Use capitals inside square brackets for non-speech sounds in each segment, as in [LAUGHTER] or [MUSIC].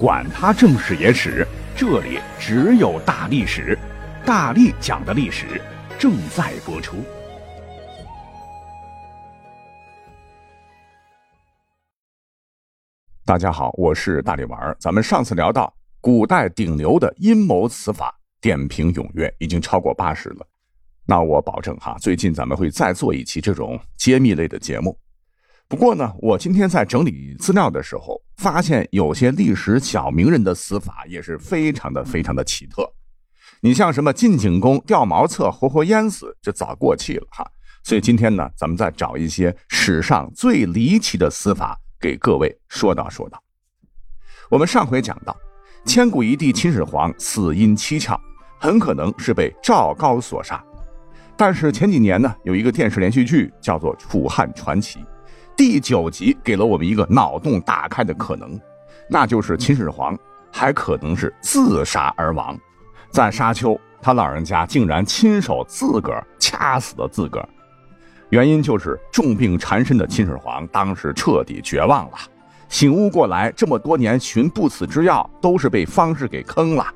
管他正史野史，这里只有大历史，大力讲的历史正在播出。大家好，我是大力丸儿。咱们上次聊到古代顶流的阴谋此法，点评踊跃，已经超过八十了。那我保证哈，最近咱们会再做一期这种揭秘类的节目。不过呢，我今天在整理资料的时候，发现有些历史小名人的死法也是非常的非常的奇特。你像什么晋景公掉茅厕活活淹死，这早过气了哈。所以今天呢，咱们再找一些史上最离奇的死法给各位说道说道。我们上回讲到，千古一帝秦始皇死因蹊跷，很可能是被赵高所杀。但是前几年呢，有一个电视连续剧叫做《楚汉传奇》。第九集给了我们一个脑洞大开的可能，那就是秦始皇还可能是自杀而亡，在沙丘，他老人家竟然亲手自个儿掐死了自个儿。原因就是重病缠身的秦始皇当时彻底绝望了，醒悟过来，这么多年寻不死之药都是被方士给坑了。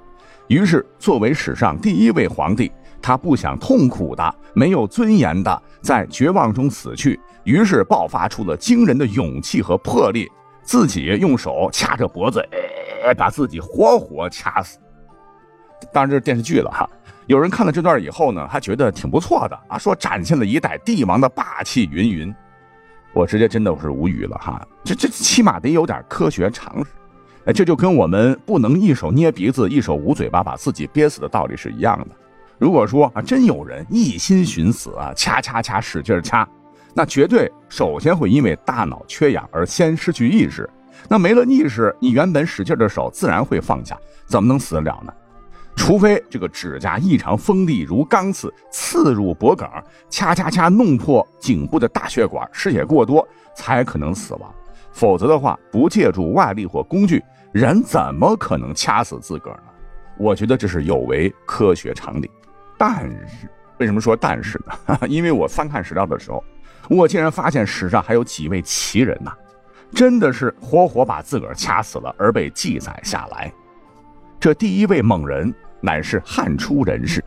于是，作为史上第一位皇帝，他不想痛苦的、没有尊严的在绝望中死去。于是爆发出了惊人的勇气和魄力，自己用手掐着脖子，把自己活活掐死。当然这是电视剧了哈。有人看了这段以后呢，还觉得挺不错的啊，说展现了一代帝王的霸气云云。我直接真的是无语了哈，这这起码得有点科学常识。哎，这就跟我们不能一手捏鼻子一手捂嘴巴把自己憋死的道理是一样的。如果说啊，真有人一心寻死啊，掐掐掐使劲掐。那绝对首先会因为大脑缺氧而先失去意识，那没了意识，你原本使劲的手自然会放下，怎么能死得了呢？除非这个指甲异常锋利如钢刺，刺入脖颈，掐掐掐弄破颈部的大血管，失血过多才可能死亡。否则的话，不借助外力或工具，人怎么可能掐死自个儿呢？我觉得这是有违科学常理。但是，为什么说但是呢？[LAUGHS] 因为我翻看史料的时候。我竟然发现史上还有几位奇人呐，真的是活活把自个儿掐死了而被记载下来。这第一位猛人乃是汉初人士。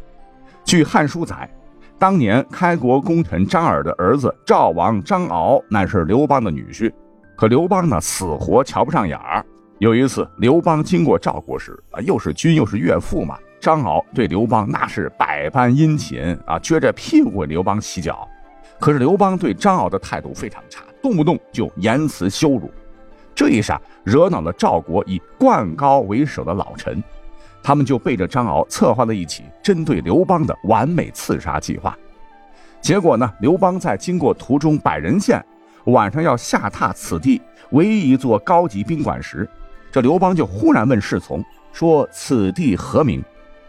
据《汉书》载，当年开国功臣张耳的儿子赵王张敖乃是刘邦的女婿，可刘邦呢死活瞧不上眼儿。有一次，刘邦经过赵国时啊，又是君又是岳父嘛，张敖对刘邦那是百般殷勤啊，撅着屁股为刘邦洗脚。可是刘邦对张敖的态度非常差，动不动就言辞羞辱，这一下惹恼了赵国以灌高为首的老臣，他们就背着张敖策划了一起针对刘邦的完美刺杀计划。结果呢，刘邦在经过途中百人县，晚上要下榻此地唯一一座高级宾馆时，这刘邦就忽然问侍从说：“此地何名？”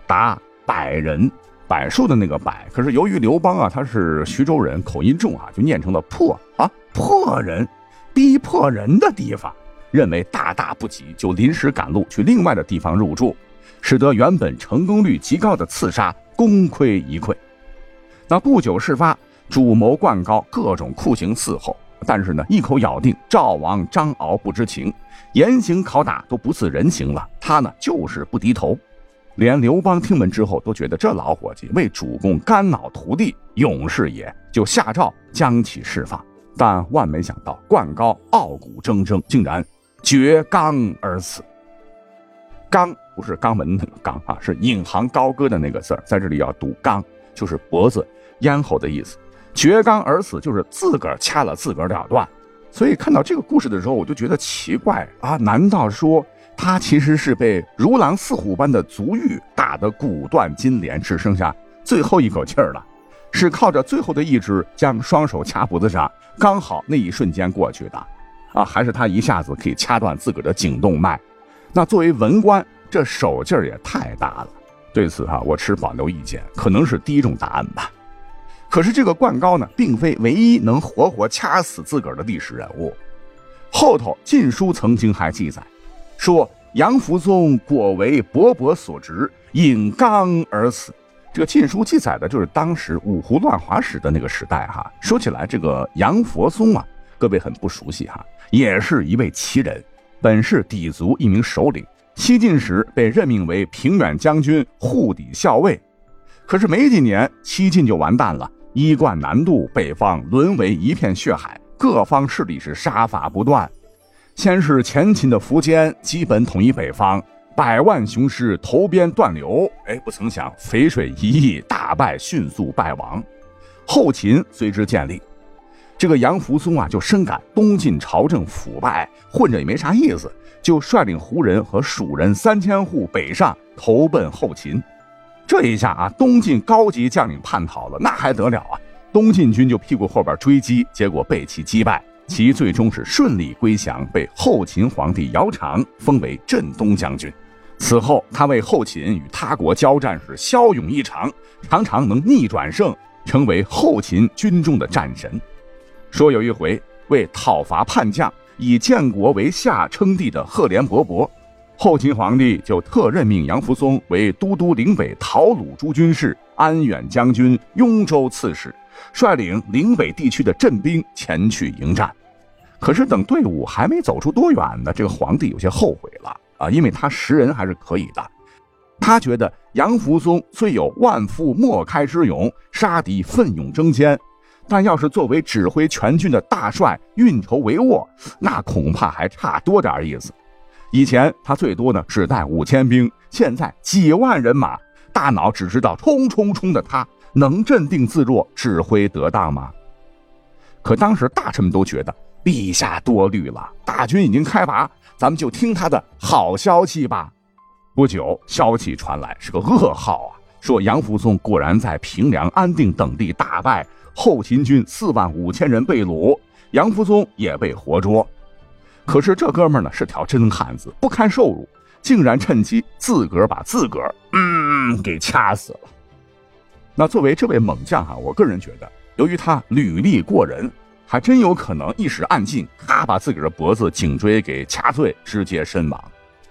答：“百人。”柏树的那个柏，可是由于刘邦啊，他是徐州人，口音重啊，就念成了破啊破人，逼迫人的地方，认为大大不吉，就临时赶路去另外的地方入住，使得原本成功率极高的刺杀功亏一篑。那不久事发，主谋灌高，各种酷刑伺候，但是呢，一口咬定赵王张敖不知情，严刑拷打都不似人形了，他呢就是不低头。连刘邦听闻之后都觉得这老伙计为主公肝脑涂地，勇士也，就下诏将其释放。但万没想到，灌高傲骨铮铮，竟然绝肛而死。刚不是肛门那个刚啊，是引吭高歌的那个字在这里要读肛，就是脖子、咽喉的意思。绝肛而死就是自个儿掐了自个儿了断。所以看到这个故事的时候，我就觉得奇怪啊，难道说？他其实是被如狼似虎般的足浴打得骨断筋连，只剩下最后一口气儿了，是靠着最后的意志将双手掐脖子上，刚好那一瞬间过去的，啊，还是他一下子可以掐断自个儿的颈动脉？那作为文官，这手劲儿也太大了。对此哈，我持保留意见，可能是第一种答案吧。可是这个灌高呢，并非唯一能活活掐死自个儿的历史人物，后头《晋书》曾经还记载。说杨福宗果为伯伯所执，引刚而死。这个《晋书》记载的就是当时五胡乱华时的那个时代哈。说起来，这个杨佛宗啊，各位很不熟悉哈，也是一位奇人，本是氐族一名首领，西晋时被任命为平远将军、护抵校尉。可是没几年，西晋就完蛋了，衣冠南渡，北方沦为一片血海，各方势力是杀伐不断。先是前秦的苻坚基本统一北方，百万雄师投鞭断流，哎，不曾想淝水一役大败，迅速败亡。后秦随之建立，这个杨福松啊，就深感东晋朝政腐败，混着也没啥意思，就率领胡人和蜀人三千户北上，投奔后秦。这一下啊，东晋高级将领叛逃了，那还得了啊！东晋军就屁股后边追击，结果被其击败，其最终是顺利归降，被后秦皇帝姚苌封为镇东将军。此后，他为后秦与他国交战时骁勇异常，常常能逆转胜，成为后秦军中的战神。说有一回，为讨伐叛将，以建国为下称帝的赫连勃勃。后秦皇帝就特任命杨福松为都督岭北讨虏诸军事、安远将军、雍州刺史，率领岭北地区的镇兵前去迎战。可是等队伍还没走出多远呢，这个皇帝有些后悔了啊，因为他识人还是可以的。他觉得杨福松虽有万夫莫开之勇，杀敌奋勇争先，但要是作为指挥全军的大帅、运筹帷幄，那恐怕还差多点意思。以前他最多呢只带五千兵，现在几万人马，大脑只知道冲冲冲的他，能镇定自若、指挥得当吗？可当时大臣们都觉得陛下多虑了，大军已经开拔，咱们就听他的好消息吧。不久，消息传来，是个噩耗啊，说杨福宗果然在平凉、安定等地大败，后秦军四万五千人被掳，杨福宗也被活捉。可是这哥们呢是条真汉子，不堪受辱，竟然趁机自个儿把自个儿嗯给掐死了。那作为这位猛将哈，我个人觉得，由于他履历过人，还真有可能一时暗劲，咔把自个儿的脖子、颈椎给掐碎，直接身亡。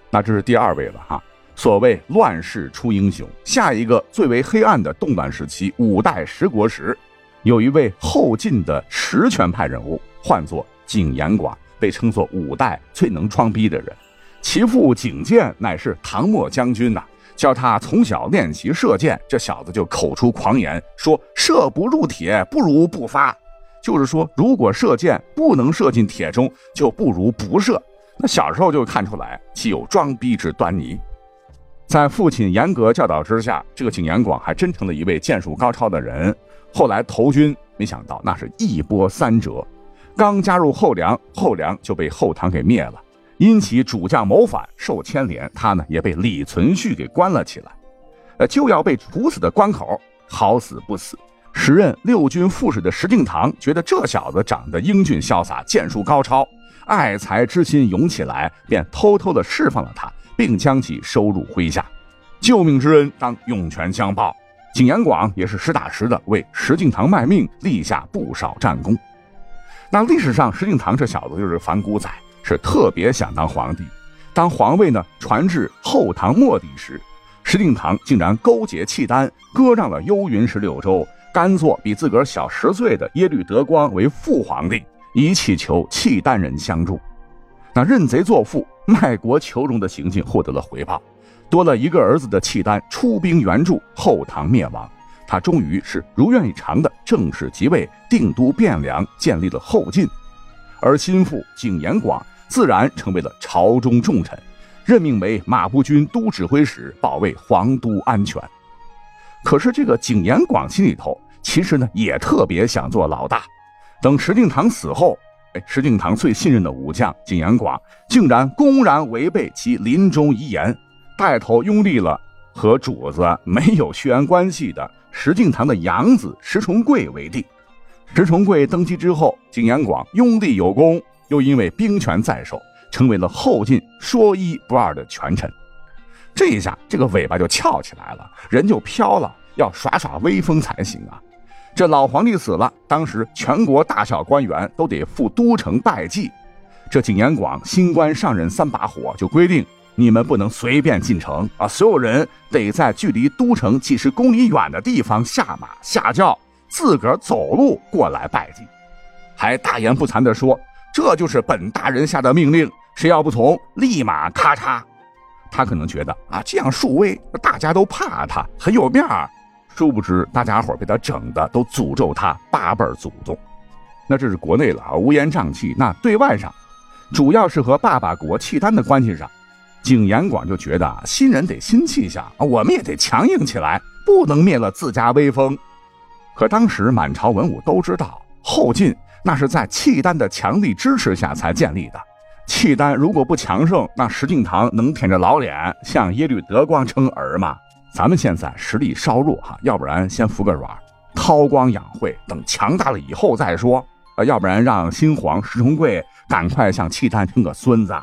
那这是第二位了哈。所谓乱世出英雄，下一个最为黑暗的动乱时期，五代十国时，有一位后晋的实权派人物，唤作景延广。被称作五代最能装逼的人，其父景建乃是唐末将军呐。叫他从小练习射箭，这小子就口出狂言，说射不入铁，不如不发。就是说，如果射箭不能射进铁中，就不如不射。那小时候就看出来岂有装逼之端倪。在父亲严格教导之下，这个景延广还真成了一位剑术高超的人。后来投军，没想到那是一波三折。刚加入后梁，后梁就被后唐给灭了。因其主将谋反，受牵连，他呢也被李存勖给关了起来。呃，就要被处死的关口，好死不死，时任六军副使的石敬瑭觉得这小子长得英俊潇洒，剑术高超，爱才之心涌起来，便偷偷的释放了他，并将其收入麾下。救命之恩当涌泉相报。景延广也是实打实的为石敬瑭卖命，立下不少战功。那历史上，石敬瑭这小子就是反骨仔，是特别想当皇帝。当皇位呢传至后唐末帝时，石敬瑭竟然勾结契丹，割让了幽云十六州，甘做比自个儿小十岁的耶律德光为父皇帝，以祈求契丹人相助。那认贼作父、卖国求荣的行径获得了回报，多了一个儿子的契丹出兵援助，后唐灭亡。他终于是如愿以偿的正式即位，定都汴梁，建立了后晋，而心腹景延广自然成为了朝中重臣，任命为马步军都指挥使，保卫皇都安全。可是这个景延广心里头其实呢也特别想做老大。等石敬瑭死后，哎，石敬瑭最信任的武将景延广竟然公然违背其临终遗言，带头拥立了和主子没有血缘关系的。石敬瑭的养子石重贵为帝，石重贵登基之后，景延广拥立有功，又因为兵权在手，成为了后晋说一不二的权臣。这一下，这个尾巴就翘起来了，人就飘了，要耍耍威风才行啊！这老皇帝死了，当时全国大小官员都得赴都城拜祭。这景延广新官上任三把火，就规定。你们不能随便进城啊！所有人得在距离都城几十公里远的地方下马下轿，自个儿走路过来拜祭，还大言不惭地说：“这就是本大人下的命令，谁要不从，立马咔嚓！”他可能觉得啊，这样树威，大家都怕他，很有面儿。殊不知，大家伙被他整的都诅咒他八辈祖宗。那这是国内了啊，乌烟瘴气。那对外上，主要是和爸爸国契丹的关系上，景延广就觉得新人得新气象啊，我们也得强硬起来，不能灭了自家威风。可当时满朝文武都知道，后晋那是在契丹的强力支持下才建立的。契丹如果不强盛，那石敬瑭能舔着老脸向耶律德光称儿吗？咱们现在实力稍弱哈，要不然先服个软，韬光养晦，等强大了以后再说。呃，要不然让新皇石重贵赶快向契丹称个孙子。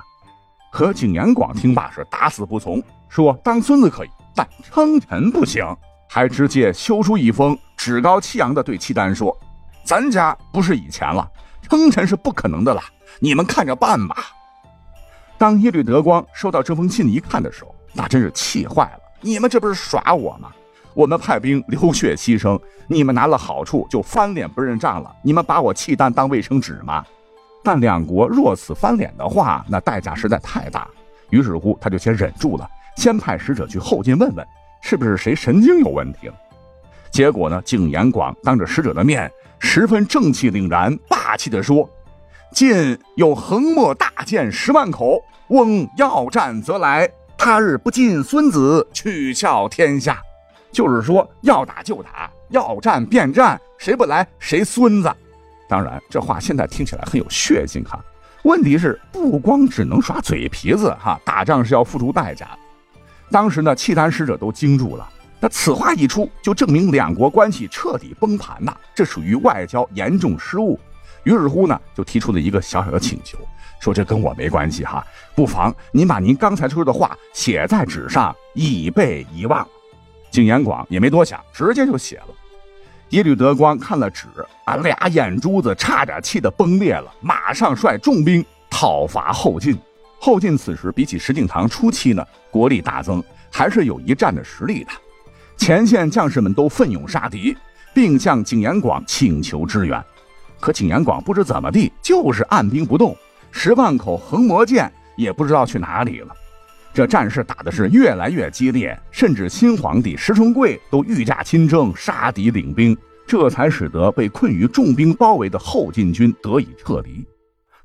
可景延广听罢是打死不从，说当孙子可以，但称臣不行。还直接修书一封，趾高气扬地对契丹说：“咱家不是以前了，称臣是不可能的了，你们看着办吧。”当耶律德光收到这封信一看的时候，那真是气坏了。你们这不是耍我吗？我们派兵流血牺牲，你们拿了好处就翻脸不认账了。你们把我契丹当卫生纸吗？但两国若此翻脸的话，那代价实在太大。于是乎，他就先忍住了，先派使者去后晋问问，是不是谁神经有问题。结果呢，景延广当着使者的面，十分正气凛然、霸气地说。晋有横墨大剑十万口，翁要战则来。他日不尽孙子，取笑天下。就是说，要打就打，要战便战，谁不来谁孙子。当然，这话现在听起来很有血性哈。问题是，不光只能耍嘴皮子哈，打仗是要付出代价。当时呢，契丹使者都惊住了。那此话一出，就证明两国关系彻底崩盘呐，这属于外交严重失误。于是乎呢，就提出了一个小小的请求，说这跟我没关系哈，不妨您把您刚才说的话写在纸上，以备遗忘。景延广也没多想，直接就写了。耶律德光看了纸，啊，俩眼珠子差点气得崩裂了，马上率重兵讨伐后晋。后晋此时比起石敬瑭初期呢，国力大增，还是有一战的实力的。前线将士们都奋勇杀敌，并向景延广请求支援。可景延广不知怎么地，就是按兵不动，十万口横魔剑也不知道去哪里了。这战事打的是越来越激烈，甚至新皇帝石重贵都御驾亲征，杀敌领兵，这才使得被困于重兵包围的后晋军得以撤离。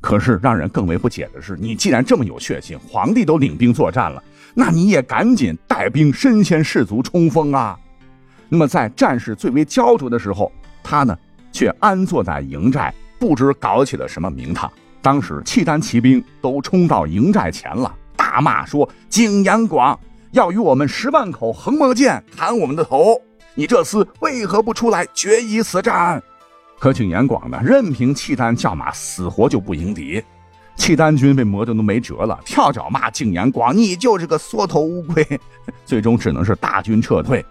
可是让人更为不解的是，你既然这么有血性，皇帝都领兵作战了，那你也赶紧带兵身先士卒冲锋啊！那么在战事最为焦灼的时候，他呢？却安坐在营寨，不知搞起了什么名堂。当时契丹骑兵都冲到营寨前了，大骂说：“景延广要与我们十万口横魔剑砍我们的头，你这厮为何不出来决一死战？”可景延广呢，任凭契丹叫骂，死活就不迎敌。契丹军被磨得都没辙了，跳脚骂景延广：“你就是个缩头乌龟！” [LAUGHS] 最终只能是大军撤退。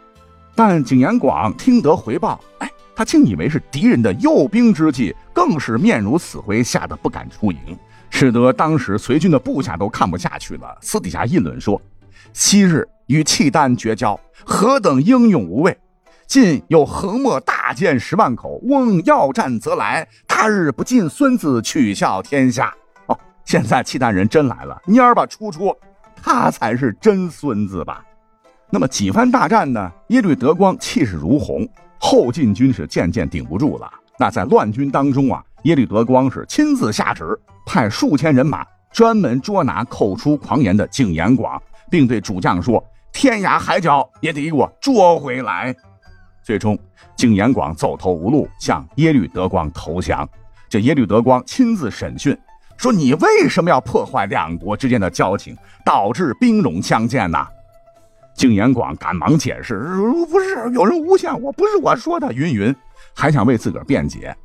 但景延广听得回报，哎。他竟以为是敌人的诱兵之计，更是面如死灰，吓得不敢出营，使得当时随军的部下都看不下去了，私底下议论说：“昔日与契丹绝交，何等英勇无畏！晋有横墨大剑十万口，翁要战则来，他日不尽孙子，取笑天下。”哦，现在契丹人真来了，蔫儿吧出出，他才是真孙子吧？那么几番大战呢？耶律德光气势如虹。后晋军是渐渐顶不住了。那在乱军当中啊，耶律德光是亲自下旨，派数千人马专门捉拿口出狂言的景延广，并对主将说：“天涯海角也得给我捉回来。”最终，景延广走投无路，向耶律德光投降。这耶律德光亲自审讯，说：“你为什么要破坏两国之间的交情，导致兵戎相见呢？”景延广赶忙解释：“不是有人诬陷我，不是我说的。”云云还想为自个儿辩解，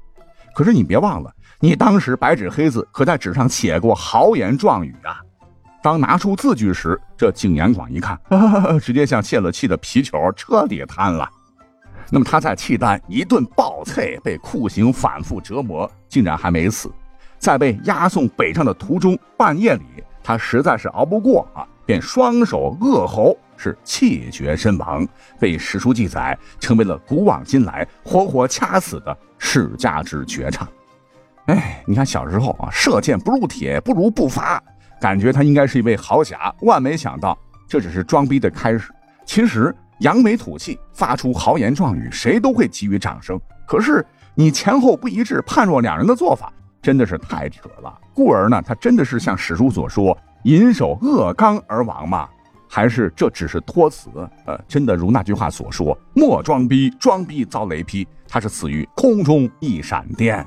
可是你别忘了，你当时白纸黑字可在纸上写过豪言壮语啊！当拿出字据时，这景延广一看，[LAUGHS] 直接像泄了气的皮球，彻底瘫了。那么他在契丹一顿暴啐，被酷刑反复折磨，竟然还没死，在被押送北上的途中，半夜里他实在是熬不过啊，便双手扼喉。是气绝身亡，被史书记载成为了古往今来活活掐死的世家之绝唱。哎，你看小时候啊，射箭不入铁，不如不发，感觉他应该是一位豪侠。万没想到这只是装逼的开始。其实扬眉吐气，发出豪言壮语，谁都会给予掌声。可是你前后不一致，判若两人的做法，真的是太扯了。故而呢，他真的是像史书所说，引手扼肛而亡吗？还是这只是托词？呃，真的如那句话所说，莫装逼，装逼遭雷劈。他是死于空中一闪电。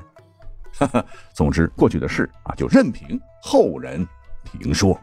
[LAUGHS] 总之，过去的事啊，就任凭后人评说。